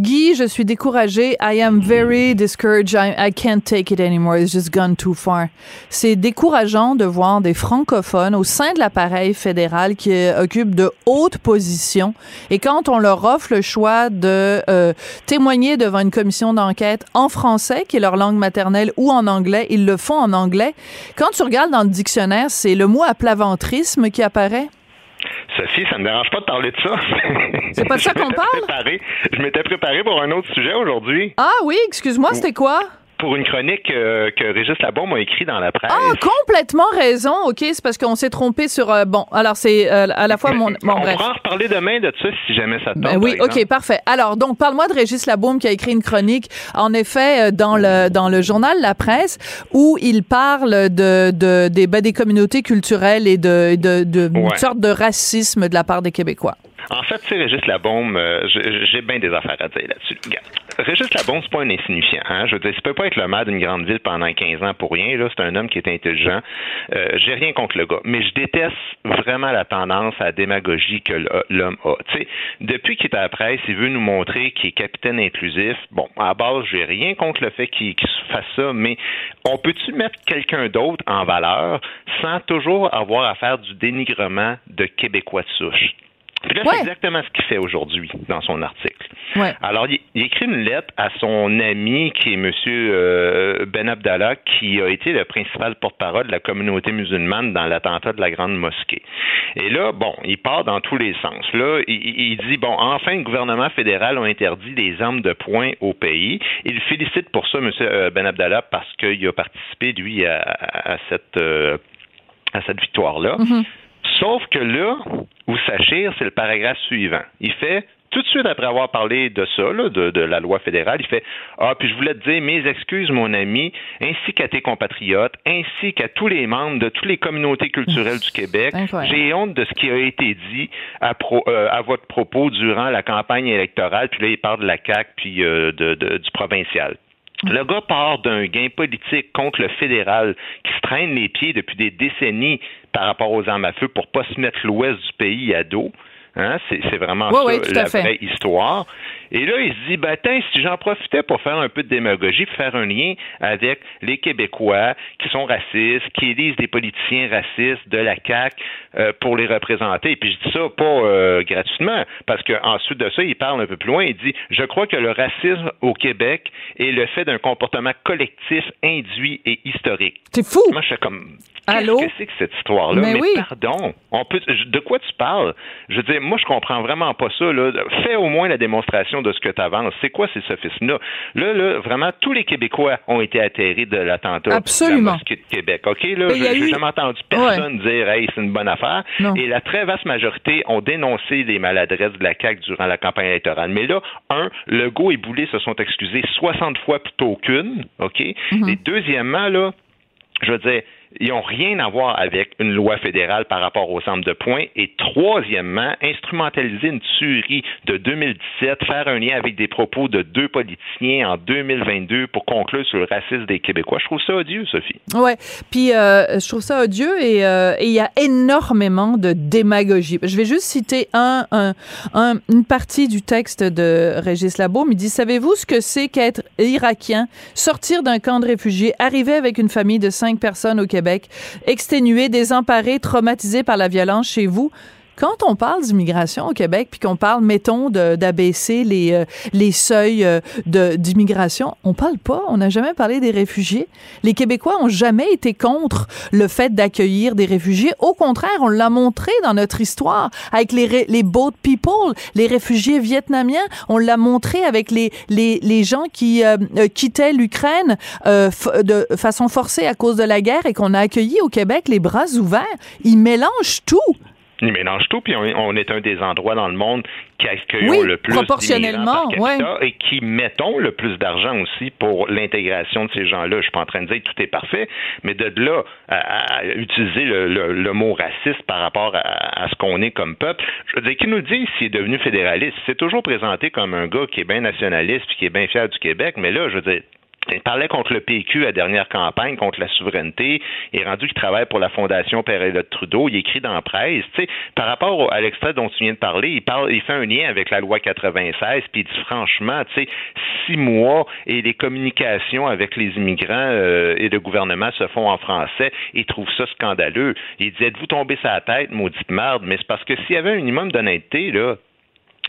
Guy, je suis découragée. I am very discouraged. I, can't take it anymore. It's just gone too far. C'est décourageant de voir des francophones au sein de l'appareil fédéral qui occupent de hautes positions et quand on leur offre le choix de euh, témoigner devant une commission d'enquête en français, qui est leur langue maternelle, ou en anglais, ils le font en anglais. Quand tu regardes dans le dictionnaire, c'est le mot aplaventrisme qui apparaît. Sophie, ça me dérange pas de parler de ça. *laughs* C'est pas de ça qu'on parle? préparé- Je m'étais préparé pour un autre sujet aujourd'hui, Ah oui, excuse-moi, c'était quoi? Pour une chronique euh, que Régis Labaume a écrit dans la presse. Ah, complètement raison. OK, c'est parce qu'on s'est trompé sur. euh, bon, alors c'est euh, à la fois mon. Bon, On bref. pourra en reparler demain de ça si jamais ça te tente. Ben oui, OK, parfait. Alors, donc, parle-moi de Régis Labaume qui a écrit une chronique, en effet, euh, dans le, dans le journal La Presse, où il parle de, de, des, ben, des communautés culturelles et de, de, de une Ouais. sorte de racisme de la part des Québécois. En fait, tu sais, Régis Labaume, euh, j'ai bien des affaires à dire là-dessus. Régis Labaume, c'est pas un insignifiant. Hein? Je veux dire, il peut pas être le maire d'une grande ville pendant 15 ans pour rien. Là, c'est un homme qui est intelligent. Euh, j'ai rien contre le gars, mais je déteste vraiment la tendance à la démagogie que l'homme a. Depuis qu'il est à la presse, il veut nous montrer qu'il est capitaine inclusif. Bon, à base, j'ai rien contre le fait qu'il qu'il fasse ça, mais on peut-tu mettre quelqu'un d'autre en valeur sans toujours avoir à faire du dénigrement de Québécois de souche? Puis là, Ouais. c'est exactement ce qu'il fait aujourd'hui dans son article. Ouais. Alors, il, il écrit une lettre à son ami qui est M. euh, Ben Abdallah, qui a été le principal porte-parole de la communauté musulmane dans l'attentat de la Grande Mosquée. Et là, bon, il part dans tous les sens. Là, il, il dit, bon, enfin, le gouvernement fédéral a interdit les armes de poing au pays. Il félicite pour ça M. euh, Ben Abdallah parce qu'il a participé, lui, à, cette... euh, à cette victoire-là. Sauf que là, où s'achire, c'est le paragraphe suivant. Il fait, tout de suite après avoir parlé de ça, là, de, de la loi fédérale, il fait Ah, puis je voulais te dire mes excuses, mon ami, ainsi qu'à tes compatriotes, ainsi qu'à tous les membres de toutes les communautés culturelles du Québec. J'ai honte de ce qui a été dit à, pro- euh, à votre propos durant la campagne électorale. Puis là, il parle de la CAQ puis euh, de, de- du provincial. Le gars part d'un gain politique contre le fédéral qui se traîne les pieds depuis des décennies par rapport aux armes à feu pour pas se mettre l'ouest du pays à dos. Hein, c'est, vraiment Oui, ça la fait. vraie histoire. Et là, il se dit, ben, tiens, si j'en profitais pour faire un peu de démagogie, pour faire un lien avec les Québécois qui sont racistes, qui élisent des politiciens racistes de la CAQ euh, pour les représenter. Et puis je dis ça pas euh, gratuitement, parce qu'ensuite de ça, il parle un peu plus loin. Il dit, je crois que le racisme au Québec est le fait d'un comportement collectif induit et historique. C'est fou! Moi, je fais comme, Allô? Qu'est-ce que c'est que cette histoire-là? Mais oui. pardon, on peut, de quoi tu parles? Je veux dire, moi, je comprends vraiment pas ça. Là. Fais au moins la démonstration de ce que tu avances. C'est quoi ces sophismes-là? Là, là, vraiment, tous les Québécois ont été atterrés de l'attentat de la Absolument. mosquée de Québec. OK? Là, j'ai eu- jamais entendu personne dire, hey, c'est une bonne affaire. Non. Et la très vaste majorité ont dénoncé les maladresses de la CAQ durant la campagne électorale. Mais là, un, Legault et Boulay se sont excusés 60 fois plutôt qu'une, OK? Mhm. Et deuxièmement, là, je veux dire, ils n'ont rien à voir avec une loi fédérale par rapport au centre de points. Et troisièmement, instrumentaliser une tuerie de 2017, faire un lien avec des propos de deux politiciens en 2022 pour conclure sur le racisme des Québécois. Je trouve ça odieux, Sophie. Ouais, puis euh, je trouve ça odieux et euh, et il y a énormément de démagogie. Je vais juste citer un, un, un- une partie du texte de Régis Labaume. Il dit savez-vous ce que c'est qu'être irakien, sortir d'un camp de réfugiés, arriver avec une famille de cinq personnes au Québec, exténué, désemparé, traumatisé par la violence chez vous? Quand on parle d'immigration au Québec, puis qu'on parle, mettons, d'abaisser les, euh, les seuils euh, d'immigration, on parle pas, on n'a jamais parlé des réfugiés. Les Québécois ont jamais été contre le fait d'accueillir des réfugiés. Au contraire, on l'a montré dans notre histoire avec les, les boat people, les réfugiés vietnamiens. On l'a montré avec les, les, les gens qui euh, quittaient l'Ukraine de façon forcée à cause de la guerre et qu'on a accueillis au Québec les bras ouverts. Ils mélangent tout. Ils mélangent tout, puis on, on est un des endroits dans le monde qui accueillent Oui, le plus proportionnellement, par capita et qui mettons le plus d'argent aussi pour l'intégration de ces gens-là. Je suis pas en train de dire que tout est parfait, mais de là à, à utiliser le, le- le mot raciste par rapport à, à ce qu'on est comme peuple, je veux dire, qui nous dit s'il est devenu fédéraliste? C'est toujours présenté comme un gars qui est bien nationaliste puis qui est bien fier du Québec, mais là, je veux dire, il parlait contre le PQ à la dernière campagne, contre la souveraineté. Il est rendu qu'il travaille pour la Fondation Père-Éliott Trudeau. Il écrit dans la presse. Tu sais, par rapport à l'extrait dont tu viens de parler, il, parle, il fait un lien avec la loi 96, puis il dit franchement, tu sais, six mois et les communications avec les immigrants euh, et le gouvernement se font en français. Il trouve ça scandaleux. Il dit, êtes-vous tombé la tête, maudite merde? Mais c'est parce que s'il y avait un minimum d'honnêteté, là,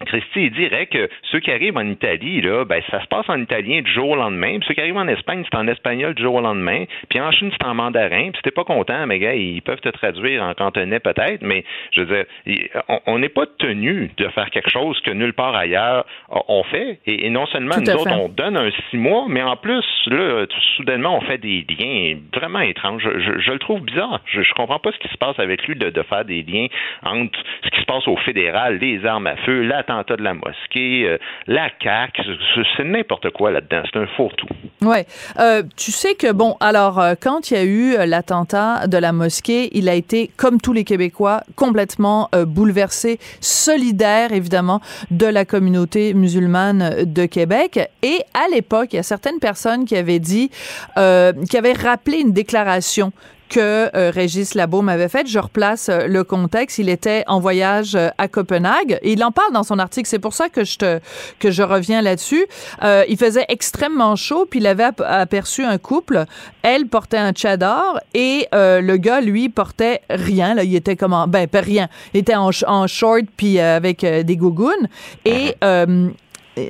Christy, il dirait que ceux qui arrivent en Italie, là, ben, ça se passe en italien du jour au lendemain. Puis ceux qui arrivent en Espagne, c'est en espagnol du jour au lendemain. Puis en Chine, c'est en mandarin. Puis si t'es pas content, mais gars, ils peuvent te traduire en cantonais peut-être, mais je veux dire, on- n'est pas tenu de faire quelque chose que nulle part ailleurs on on fait. Et, et non seulement nous autres, on donne un six mois, mais en plus, là, tout soudainement, on fait des liens vraiment étranges. Je, je- je le trouve bizarre. Je, je comprends pas ce qui se passe avec lui de, de faire des liens entre ce qui se passe au fédéral, les armes à feu, de la mosquée, euh, la CAQ. C'est- n'importe quoi là-dedans. C'est un fourre-tout. Ouais. Euh, tu sais que, bon, alors, euh, quand il y a eu l'attentat de la mosquée, il a été, comme tous les Québécois, complètement bouleversé, solidaire, évidemment, de la communauté musulmane de Québec. Et à l'époque, il y a certaines personnes qui avaient dit, qui avaient rappelé une déclaration que euh, Régis Labaume avait faite. Je replace euh, le contexte. Il était en voyage euh, à Copenhague et il en parle dans son article. C'est pour ça que je te que je reviens là-dessus. Euh, il faisait extrêmement chaud puis il avait ap- aperçu un couple. Elle portait un tchador et euh, le gars lui portait rien. Là, il était comme en, ben pas rien. Il était en, sh- en short puis avec des gougounes et euh,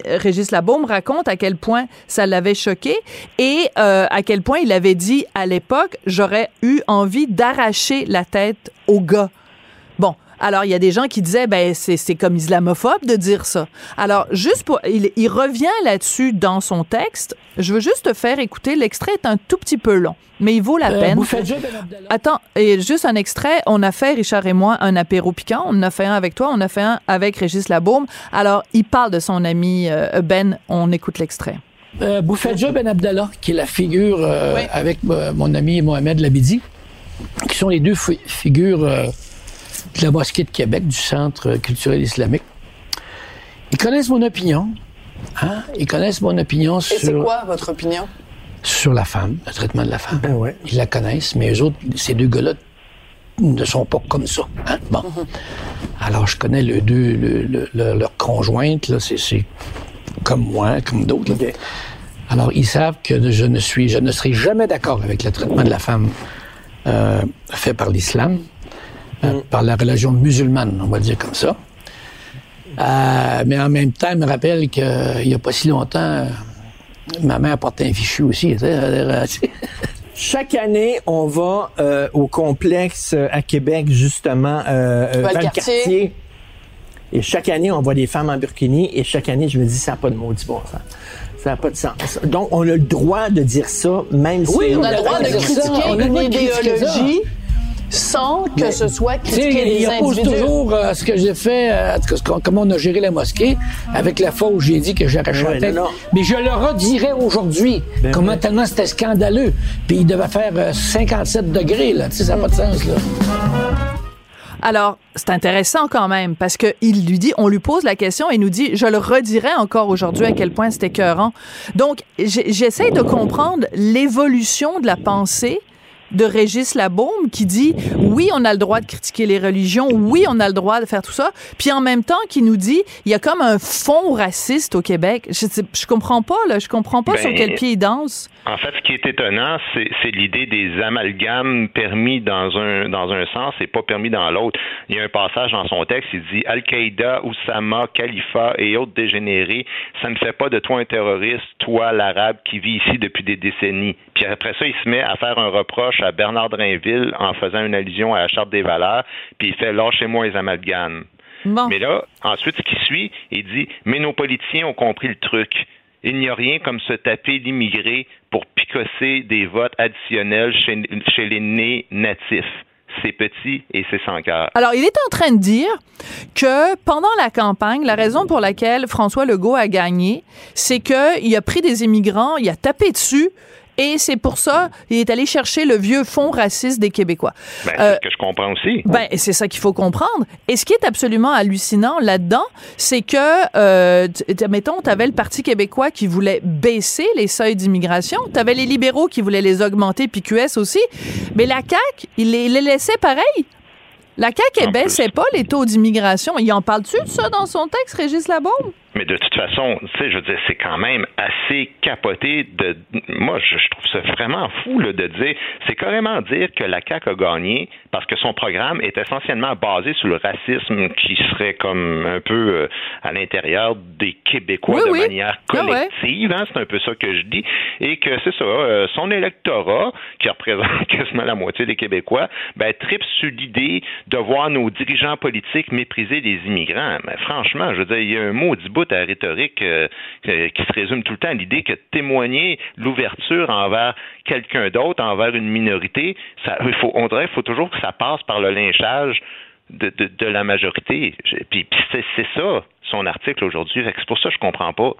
Régis Labaume raconte à quel point ça l'avait choqué et euh, à quel point il avait dit à l'époque j'aurais eu envie d'arracher la tête au gars. Alors il y a des gens qui disaient ben c'est c'est comme islamophobe de dire ça. Alors juste pour il, il revient là-dessus dans son texte. Je veux juste te faire écouter l'extrait est un tout petit peu long, mais il vaut la Euh, peine. Ben. Attends, et juste un extrait. On a fait, Richard et moi, un apéro piquant. On en a fait un avec toi, on a fait un avec Régis Labaume. Alors, il parle de son ami euh, Ben. On écoute l'extrait. Euh, Bouffadja Ben Abdallah, qui est la figure euh, avec euh, mon ami Mohamed Labidi, qui sont les deux fi- figures de la mosquée de Québec, du Centre culturel islamique. Ils connaissent mon opinion. Hein? Ils connaissent mon opinion Et c'est sur, quoi votre opinion? sur la femme, le traitement de la femme. Ils la connaissent, mais eux autres, ces deux gars-là ne sont pas comme ça. hein? Bon. Alors, je connais le deux, le- le- le- leur conjointe, là, c'est, c'est comme moi, comme d'autres. Alors, ils savent que je ne suis, je ne serai jamais d'accord avec le traitement de la femme euh, fait par l'islam, euh, par la religion musulmane, on va dire comme ça. Euh, mais en même temps, il me rappelle qu'il n'y a pas si longtemps, euh, ma mère portait un fichu aussi. euh, *laughs* chaque année, on va euh, au complexe euh, à Québec, justement, euh, euh, Valcartier. Et chaque année, on voit des femmes en burkini. Et chaque année, je me dis, ça n'a pas de maudit bon sens. Ça n'a pas de sens. Donc, on a le droit de dire ça, même si... Oui, on a le droit de critiquer On a le une droit de critiquer ça. Sans que Mais- ce soit sais, critiquer il des oppose toujours euh, ce que j'ai fait, euh, comment on a géré la mosquée, avec la fois où j'ai dit que j'aurais chanté. non, non. Mais je le redirai aujourd'hui, Ben comment oui. tellement c'était scandaleux. Puis il devait faire euh, 57 degrés, là. Tu sais, ça n'a pas de sens, là. Alors, c'est intéressant quand même parce que il lui dit, on lui pose la question et il nous dit, je le redirai encore aujourd'hui à quel point c'était écœurant. Donc, j'essaie de comprendre l'évolution de la pensée de Régis Labaume qui dit oui on a le droit de critiquer les religions oui on a le droit de faire tout ça. Puis en même temps qui nous dit il y a comme un fond raciste au Québec. Je, je comprends pas là. Je comprends pas Ben, sur quel pied il danse En fait, ce qui est étonnant, c'est l'idée des amalgames permis dans un dans un sens et pas permis dans l'autre. Il y a un passage dans son texte, il dit Al-Qaïda, Oussama, Khalifa et autres dégénérés, ça ne fait pas de toi un terroriste, toi l'arabe qui vit ici depuis des décennies. Puis après ça, il se met à faire un reproche à Bernard Drinville en faisant une allusion à la charte des valeurs, puis il fait lâchez-moi les amalgames. Mais là, ensuite, ce qui suit, il dit Mais nos politiciens ont compris le truc. Il n'y a rien comme se taper l'immigré pour picosser des votes additionnels chez, les nés natifs. C'est petit et c'est sans cœur. Alors, il est en train de dire que pendant la campagne, la raison pour laquelle François Legault a gagné, c'est qu'il a pris des immigrants, il a tapé dessus, et c'est pour ça il est allé chercher le vieux fond raciste des Québécois. Ben, c'est Euh, ce que je comprends aussi. ben, c'est ça qu'il faut comprendre. Et ce qui est absolument hallucinant là-dedans, c'est que, euh, mettons, tu avais le Parti québécois qui voulait baisser les seuils d'immigration, tu avais les libéraux qui voulaient les augmenter, puis QS aussi, mais la CAQ, il les, les laissait pareil. La CAQ, elle baissait pas les taux d'immigration. Il en parle-tu de ça dans son texte, Régis Labaume? Mais de toute façon, tu sais, je veux dire, c'est quand même assez capoté de. Moi, je, je trouve ça vraiment fou là, de dire. C'est carrément dire que la CAQ a gagné parce que son programme est essentiellement basé sur le racisme qui serait comme un peu euh, à l'intérieur des Québécois Oui, de oui. manière Ah ouais. collective. hein, c'est un peu ça que je dis. Et que c'est ça, euh, son électorat, qui représente *laughs* quasiment la moitié des Québécois, ben, tripe sur l'idée de voir nos dirigeants politiques mépriser les immigrants. Mais franchement, je veux dire, il y a un maudit à la rhétorique euh, euh, qui se résume tout le temps à l'idée que témoigner l'ouverture envers quelqu'un d'autre, envers une minorité, il faut, on dirait qu'il faut toujours que ça passe par le lynchage de, la majorité. Puis, puis c'est, ça, son article aujourd'hui. C'est pour ça que je comprends pas.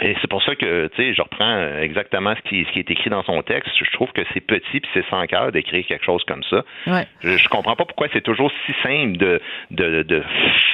Et c'est pour ça que, tu sais, je reprends euh, exactement ce qui, ce qui est écrit dans son texte. Je trouve que c'est petit puis c'est sans cœur d'écrire quelque chose comme ça. Ouais. Je, je comprends pas pourquoi c'est toujours si simple de, de, de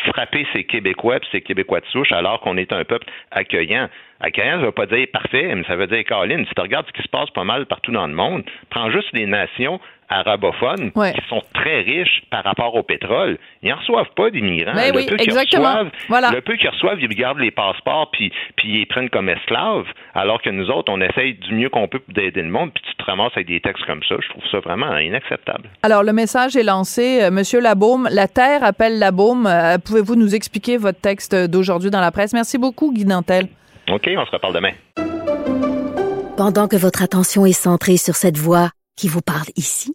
frapper ces Québécois puis ces Québécois de souche alors qu'on est un peuple accueillant. Accueillant, ça veut pas dire parfait, mais ça veut dire, Caroline, si tu regardes ce qui se passe pas mal partout dans le monde, prends juste les nations arabophones Ouais. qui sont très riches par rapport au pétrole. Ils n'en reçoivent pas d'immigrants. Ben le oui, peu reçoivent, Voilà. le peu qu'ils reçoivent, ils gardent les passeports puis, puis ils les prennent comme esclaves, alors que nous autres, on essaye du mieux qu'on peut d'aider le monde, puis tu te ramasses avec des textes comme ça. Je trouve ça vraiment inacceptable. Alors, le message est lancé. Euh, Monsieur Labaume, la Terre appelle Labaume. Euh, Pouvez-vous nous expliquer votre texte d'aujourd'hui dans la presse? Merci beaucoup, Guy Nantel. OK, on se reparle demain. Pendant que votre attention est centrée sur cette voix qui vous parle ici,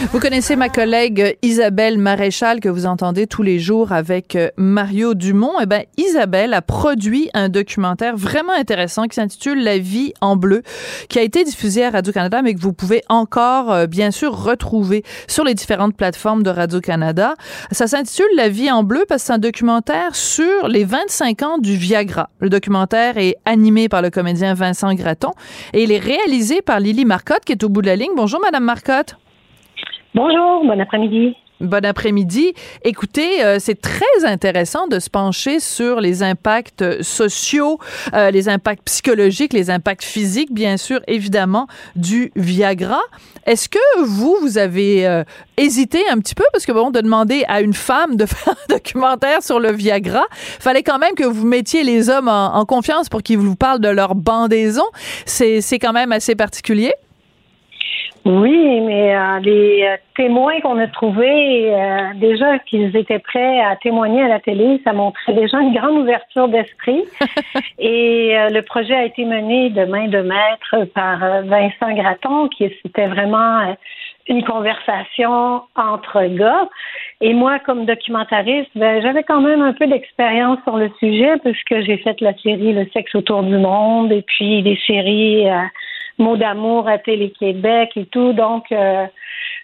Vous connaissez ma collègue Isabelle Maréchal que vous entendez tous les jours avec euh, Mario Dumont. Eh ben, Isabelle a produit un documentaire vraiment intéressant qui s'intitule La vie en bleu, qui a été diffusé à Radio-Canada, mais que vous pouvez encore, euh, bien sûr, retrouver sur les différentes plateformes de Radio-Canada. Ça s'intitule La vie en bleu parce que c'est un documentaire sur les 25 ans du Viagra. Le documentaire est animé par le comédien Vincent Gratton et il est réalisé par Lily Marcotte qui est au bout de la ligne. Bonjour, Madame Marcotte. Bonjour, bon après-midi. Bon après-midi. Écoutez, euh, c'est très intéressant de se pencher sur les impacts sociaux, euh, les impacts psychologiques, les impacts physiques, bien sûr, évidemment, du Viagra. Est-ce que vous, vous avez euh, hésité un petit peu? Parce que, bon, de demander à une femme de *laughs* faire un documentaire sur le Viagra, fallait quand même que vous mettiez les hommes en, en confiance pour qu'ils vous parlent de leur bandaison. C'est c'est quand même assez particulier. Oui, mais euh, les euh, témoins qu'on a trouvés, euh, déjà qu'ils étaient prêts à témoigner à la télé, ça montrait déjà une grande ouverture d'esprit. *laughs* Et euh, le projet a été mené de main de maître par euh, Vincent Gratton, qui c'était vraiment euh, une conversation entre gars. Et moi, comme documentariste, ben, j'avais quand même un peu d'expérience sur le sujet, puisque j'ai fait la série Le sexe autour du monde et puis des séries euh, Mots d'amour à Télé-Québec et tout. Donc, euh,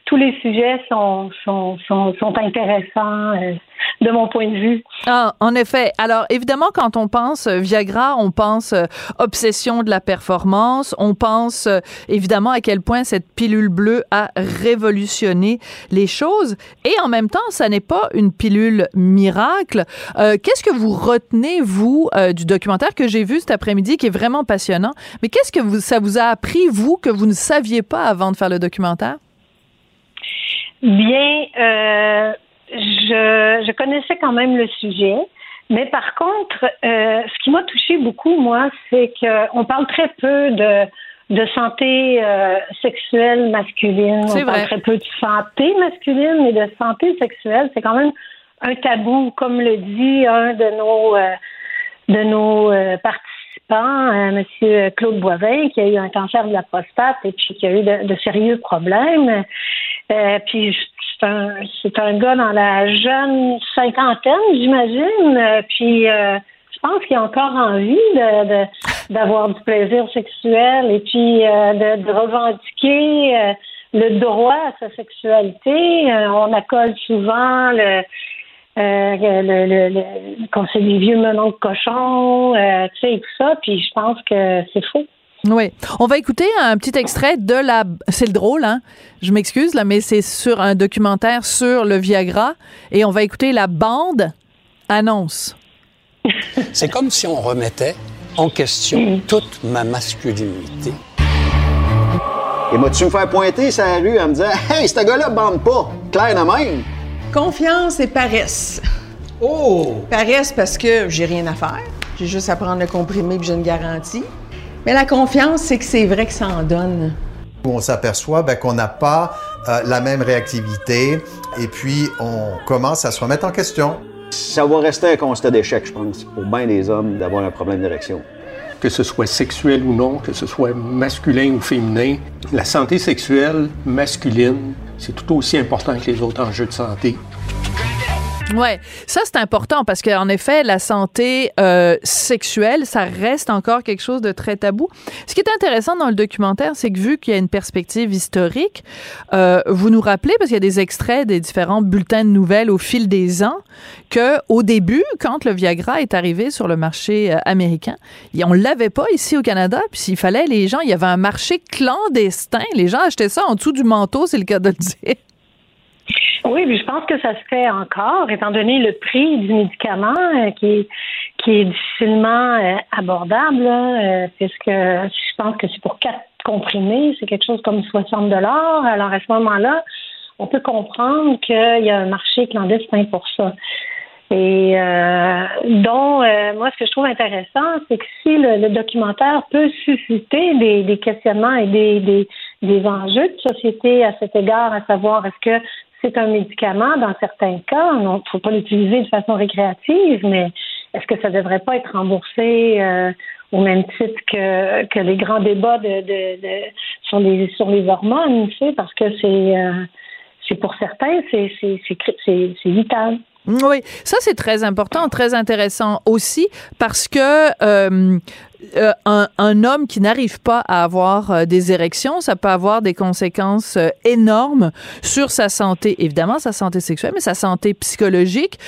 tous les sujets sont, sont, sont, sont intéressants euh, de mon point de vue. Ah, en effet. Alors, évidemment, quand on pense euh, Viagra, on pense euh, obsession de la performance. On pense euh, évidemment à quel point cette pilule bleue a révolutionné les choses. Et en même temps, ça n'est pas une pilule miracle. Euh, qu'est-ce que vous retenez, vous, du documentaire que j'ai vu cet après-midi, qui est vraiment passionnant? Mais qu'est-ce que vous, ça vous a appris, vous, que vous ne saviez pas avant de faire le documentaire? Bien, euh, je, je connaissais quand même le sujet. Mais par contre, euh, ce qui m'a touché beaucoup, moi, c'est qu'on parle très peu de, de santé euh, sexuelle masculine. On parle très peu de santé masculine, mais de santé sexuelle, c'est quand même un tabou, comme le dit un de nos euh, de nos euh, participants, euh, Monsieur Claude Boivin, qui a eu un cancer de la prostate et puis qui a eu de, de sérieux problèmes. Euh, puis c'est un c'est un gars dans la jeune cinquantaine, j'imagine. Euh, puis euh, je pense qu'il a encore envie de, de- d'avoir du plaisir sexuel et puis euh, de, revendiquer euh, le droit à sa sexualité. On accole souvent le euh, le, le, le, qu'on c'est des vieux menons de cochon, euh, tu sais, et tout ça, puis je pense que c'est faux. Oui. On va écouter un petit extrait de la. C'est le drôle, hein? Je m'excuse, là, mais c'est sur un documentaire sur le Viagra. Et on va écouter la bande annonce. *laughs* C'est comme si on remettait en question toute ma masculinité. Et moi-tu me faire pointer sur la rue en me disant Hey, ce gars-là bande pas! Claire de même! Confiance et paresse. Oh! Paresse parce que j'ai rien à faire. J'ai juste à prendre le comprimé puis j'ai une garantie. Mais la confiance, c'est que c'est vrai que ça en donne. on s'aperçoit ben, qu'on n'a pas euh, la même réactivité et puis on commence à se remettre en question. Ça va rester un constat d'échec, je pense, pour bien des hommes d'avoir un problème d'érection. que ce soit sexuel ou non, que ce soit masculin ou féminin, la santé sexuelle masculine, c'est tout aussi important que les autres enjeux de santé. Ouais, ça c'est important parce qu'en effet, la santé euh, sexuelle, ça reste encore quelque chose de très tabou. Ce qui est intéressant dans le documentaire, c'est que vu qu'il y a une perspective historique, euh, vous nous rappelez parce qu'il y a des extraits des différents bulletins de nouvelles au fil des ans que au début, quand le Viagra est arrivé sur le marché euh, américain, on l'avait pas ici au Canada. Puis s'il fallait, les gens, il y avait un marché clandestin. Les gens achetaient ça en dessous du manteau, c'est le cas de le dire. Oui, puis je pense que ça se fait encore, étant donné le prix du médicament euh, qui, est, qui est difficilement euh, abordable, euh, puisque je pense que c'est pour quatre comprimés, c'est quelque chose comme 60 dollars. Alors à ce moment-là, on peut comprendre qu'il y a un marché clandestin pour ça. Et euh, dont euh, moi, ce que je trouve intéressant, c'est que si le, documentaire peut susciter des, questionnements et des enjeux de société à cet égard, à savoir est-ce que c'est un médicament dans certains cas, il ne faut pas l'utiliser de façon récréative, mais est-ce que ça ne devrait pas être remboursé euh, au même titre que, les grands débats sur les sur les hormones, parce que c'est euh, pour certains, c'est vital. Oui, ça c'est très important, très intéressant aussi parce que euh, euh, un, un, homme qui n'arrive pas à avoir euh, des érections, ça peut avoir des conséquences euh, énormes sur sa santé, évidemment sa santé sexuelle, mais sa santé psychologique.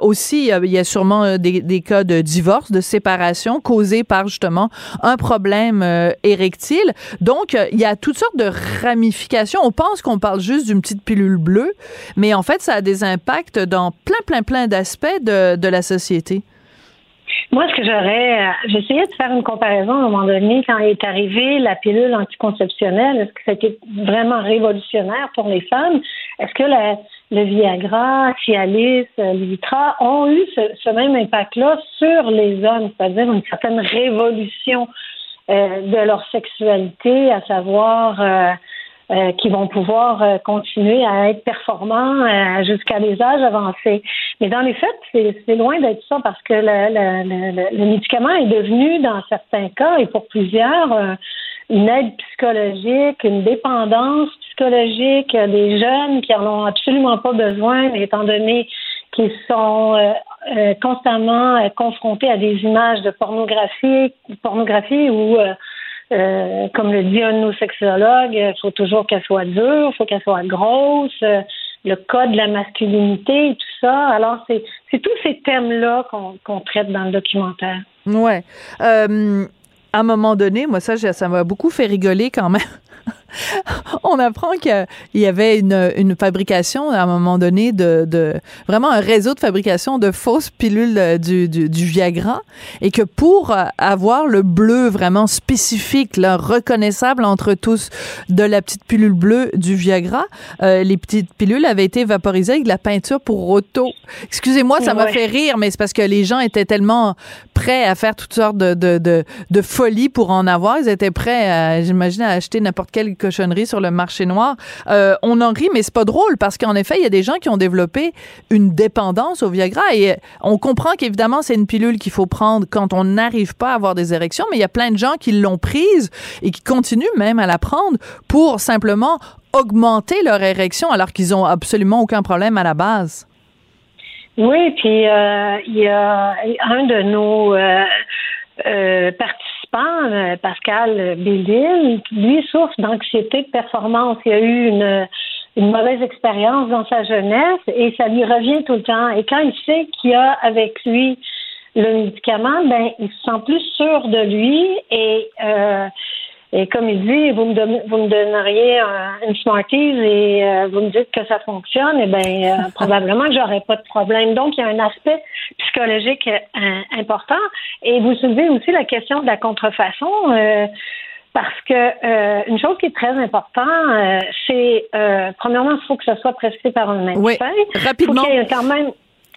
aussi, il y a sûrement des, des, cas de divorce, de séparation causés par justement un problème érectile. Donc, il y a toutes sortes de ramifications. On pense qu'on parle juste d'une petite pilule bleue, mais en fait, ça a des impacts dans plein, plein, plein d'aspects de, de la société. Moi, ce que j'aurais, euh, j'essayais de faire une comparaison à un moment donné quand est arrivée la pilule anticonceptionnelle. Est-ce que c'était vraiment révolutionnaire pour les femmes? Est-ce que le Viagra, Cialis, euh, Litra ont eu ce, même impact-là sur les hommes, c'est-à-dire une certaine révolution euh, de leur sexualité, à savoir qui vont pouvoir euh, continuer à être performants euh, jusqu'à des âges avancés. Mais dans les faits, c'est loin d'être ça parce que le, le, le, médicament est devenu, dans certains cas et pour plusieurs, une aide psychologique, une dépendance psychologique. Des jeunes qui en ont absolument pas besoin, mais étant donné qu'ils sont constamment confrontés à des images de pornographie, pornographie ou euh, comme le dit un de nos sexologues, il faut toujours qu'elle soit dure, il faut qu'elle soit grosse, euh, le code de la masculinité et tout ça. Alors, c'est, tous ces thèmes-là qu'on, traite dans le documentaire. Ouais. Euh, à un moment donné, moi, ça, ça m'a beaucoup fait rigoler quand même. *laughs* *laughs* on apprend qu'il y avait une, une, fabrication à un moment donné de, de, vraiment un réseau de fabrication de fausses pilules euh, du, du, du, Viagra et que pour euh, avoir le bleu vraiment spécifique, là, reconnaissable entre tous de la petite pilule bleue du Viagra, euh, les petites pilules avaient été vaporisées avec de la peinture pour auto. Excusez-moi, ça m'a fait rire, mais c'est parce que les gens étaient tellement prêts à faire toutes sortes de, de, de, de folies pour en avoir. Ils étaient prêts, j'imagine, à acheter n'importe quelle cochonnerie sur le marché noir. Euh, on en rit, mais c'est pas drôle parce qu'en effet, il y a des gens qui ont développé une dépendance au Viagra et on comprend qu'évidemment, c'est une pilule qu'il faut prendre quand on n'arrive pas à avoir des érections, mais il y a plein de gens qui l'ont prise et qui continuent même à la prendre pour simplement augmenter leur érection alors qu'ils ont absolument aucun problème à la base. Oui, puis euh, il y a un de nos euh, euh euh, Pascal Bélil, lui souffre d'anxiété de performance. Il a eu une, une mauvaise expérience dans sa jeunesse et ça lui revient tout le temps. Et quand il sait qu'il a avec lui le médicament, ben il se sent plus sûr de lui et euh, et comme il dit, vous me, vous me donneriez une Smarties et euh, vous me dites que ça fonctionne, et eh bien, euh, *laughs* probablement que j'aurais pas de problème. Donc, il y a un aspect psychologique euh, important. Et vous soulevez aussi la question de la contrefaçon. parce que une chose qui est très importante, c'est premièrement, il faut que ça soit prescrit par un médecin. Oui, rapidement. Il faut qu'il y ait quand même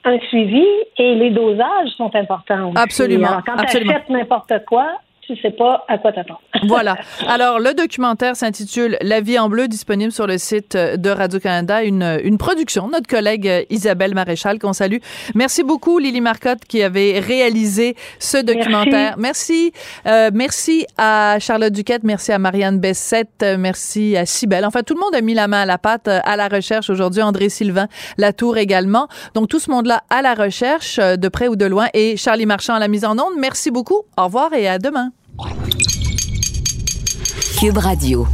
un suivi et les dosages sont importants. Aussi. Absolument. Alors, quand tu achètes n'importe quoi, tu sais pas à quoi t'attendre. *laughs* voilà. Alors, le documentaire s'intitule La vie en bleu, disponible sur le site de Radio-Canada, une, une production notre collègue euh, Isabelle Maréchal, qu'on salue. Merci beaucoup, Lily Marcotte, qui avait réalisé ce documentaire. Merci. Merci, euh, merci à Charlotte Duquette, merci à Marianne Bessette, merci à Cybelle. Enfin, tout le monde a mis la main à la pâte euh, à la recherche aujourd'hui. André Sylvain, Latour également. Donc, tout ce monde-là à la recherche, de près ou de loin, et Charlie Marchand à la mise en onde. Merci beaucoup. Au revoir et à demain. Cube Radio.